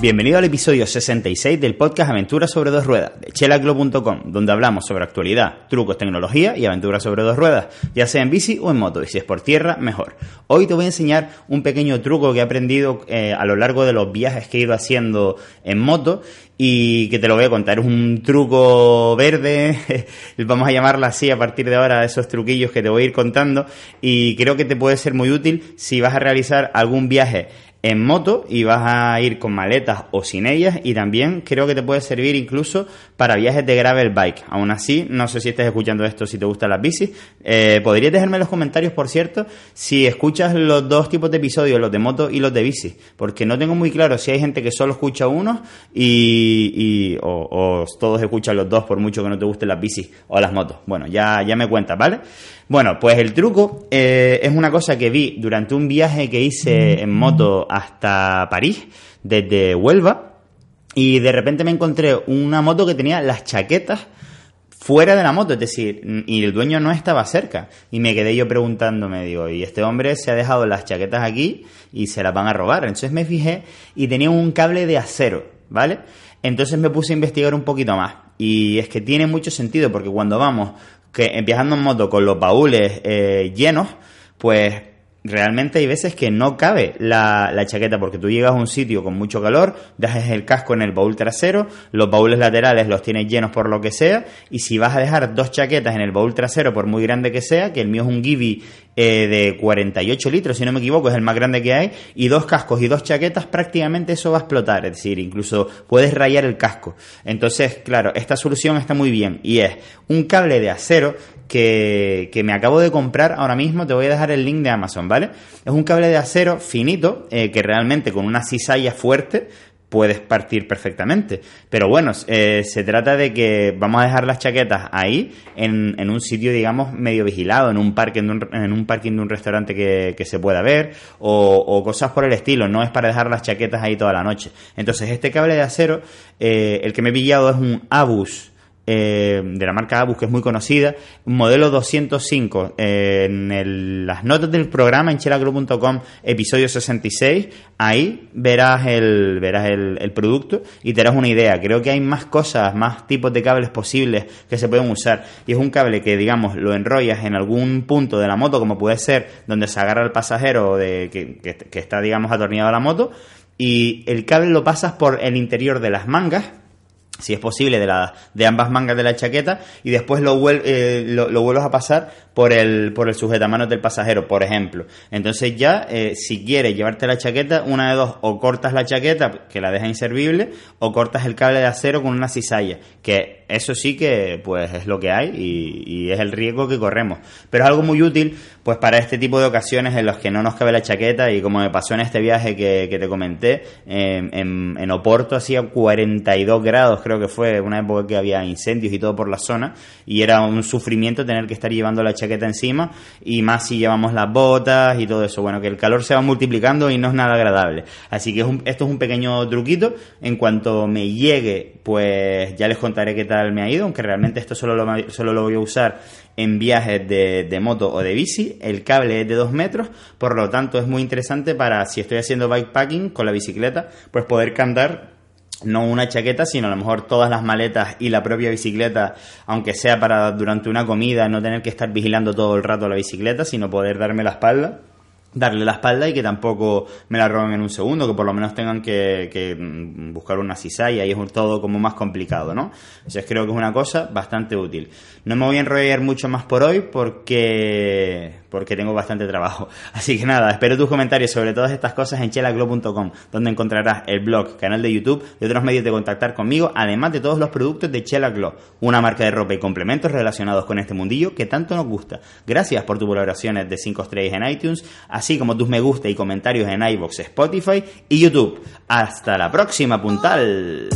Bienvenido al episodio 66 del podcast Aventuras sobre dos ruedas de chelaclo.com, donde hablamos sobre actualidad, trucos, tecnología y aventuras sobre dos ruedas, ya sea en bici o en moto, y si es por tierra, mejor. Hoy te voy a enseñar un pequeño truco que he aprendido eh, a lo largo de los viajes que he ido haciendo en moto y que te lo voy a contar. Es un truco verde, vamos a llamarla así a partir de ahora, esos truquillos que te voy a ir contando y creo que te puede ser muy útil si vas a realizar algún viaje en moto y vas a ir con maletas o sin ellas y también creo que te puede servir incluso para viajes de gravel bike. Aún así, no sé si estás escuchando esto, si te gustan las bicis. Eh, podrías dejarme en los comentarios, por cierto, si escuchas los dos tipos de episodios, los de moto y los de bici, porque no tengo muy claro si hay gente que solo escucha uno y, o, todos escuchan los dos por mucho que no te gusten las bicis o las motos. Bueno, ya, ya me cuentas, ¿vale? Bueno, pues el truco eh, es una cosa que vi durante un viaje que hice en moto hasta París, desde Huelva, y de repente me encontré una moto que tenía las chaquetas fuera de la moto, es decir, y el dueño no estaba cerca. Y me quedé yo preguntándome, digo, y este hombre se ha dejado las chaquetas aquí y se las van a robar. Entonces me fijé y tenía un cable de acero, ¿vale? Entonces me puse a investigar un poquito más. Y es que tiene mucho sentido porque cuando vamos que viajando en moto con los baúles eh, llenos, pues realmente hay veces que no cabe la, la, chaqueta porque tú llegas a un sitio con mucho calor, dejas el casco en el baúl trasero, los baúles laterales los tienes llenos por lo que sea, y si vas a dejar dos chaquetas en el baúl trasero, por muy grande que sea, que el mío es un Givi eh, de 48 litros, si no me equivoco, es el más grande que hay, y dos cascos y dos chaquetas, prácticamente eso va a explotar, es decir, incluso puedes rayar el casco. Entonces, claro, esta solución está muy bien, y es un cable de acero que, que, me acabo de comprar ahora mismo, te voy a dejar el link de Amazon, ¿vale? Es un cable de acero finito eh, que realmente con una cizalla fuerte puedes partir perfectamente. Pero bueno, eh, se trata de que vamos a dejar las chaquetas ahí, en, en un sitio, digamos, medio vigilado, en un parking de un, en un, parking de un restaurante que, que se pueda ver, o, o, cosas por el estilo. No es para dejar las chaquetas ahí toda la noche. Entonces, este cable de acero, eh, el que me he pillado es un Abus eh, de la marca Abus, que es muy conocida, modelo 205. Eh, en las notas del programa en chelacro.com, episodio 66, ahí verás el, verás el, producto y te darás una idea. Creo que hay más cosas, más tipos de cables posibles que se pueden usar. Y es un cable que, digamos, lo enrollas en algún punto de la moto, como puede ser donde se agarra el pasajero de, que, que está, digamos, atornillado a la moto, y el cable lo pasas por el interior de las mangas si es posible, de, la, de ambas mangas de la chaqueta y después lo, eh, lo, vuelves a pasar por el, por el sujetamanos del pasajero, por ejemplo. Entonces ya, eh, si quieres llevarte la chaqueta, una de dos, o cortas la chaqueta, que la deja inservible, o cortas el cable de acero con una cizalla, que eso sí que pues es lo que hay y, es el riesgo que corremos. Pero es algo muy útil pues para este tipo de ocasiones en los que no nos cabe la chaqueta y como me pasó en este viaje que, te comenté, en, en Oporto hacía 42 grados, creo que fue una época que había incendios y todo por la zona y era un sufrimiento tener que estar llevando la chaqueta encima y más si llevamos las botas y todo eso. Bueno, que el calor se va multiplicando y no es nada agradable. Así que esto es un pequeño truquito. En cuanto me llegue, pues ya les contaré qué tal me ha ido, aunque realmente esto solo lo, solo lo voy a usar en viajes de, de, moto o de bici. El cable es de 2 metros, por lo tanto es muy interesante para si estoy haciendo bikepacking con la bicicleta, pues poder cantar no una chaqueta, sino a lo mejor todas las maletas y la propia bicicleta, aunque sea para durante una comida, no tener que estar vigilando todo el rato la bicicleta, sino poder darme la espalda darle la espalda y que tampoco me la roben en un segundo, que por lo menos tengan que, mm, buscar una cizalla y es todo como más complicado, ¿no? Entonces creo que es una cosa bastante útil. No me voy a enrollar mucho más por hoy porque, porque tengo bastante trabajo. Así que nada, espero tus comentarios sobre todas estas cosas en chelaglo.com, donde encontrarás el blog, canal de YouTube y otros medios de contactar conmigo, además de todos los productos de Chela una marca de ropa y complementos relacionados con este mundillo que tanto nos gusta. Gracias por tus valoraciones de 5 estrellas en iTunes así como tus me gusta y comentarios en iBox, Spotify y YouTube. Hasta la próxima, puntal.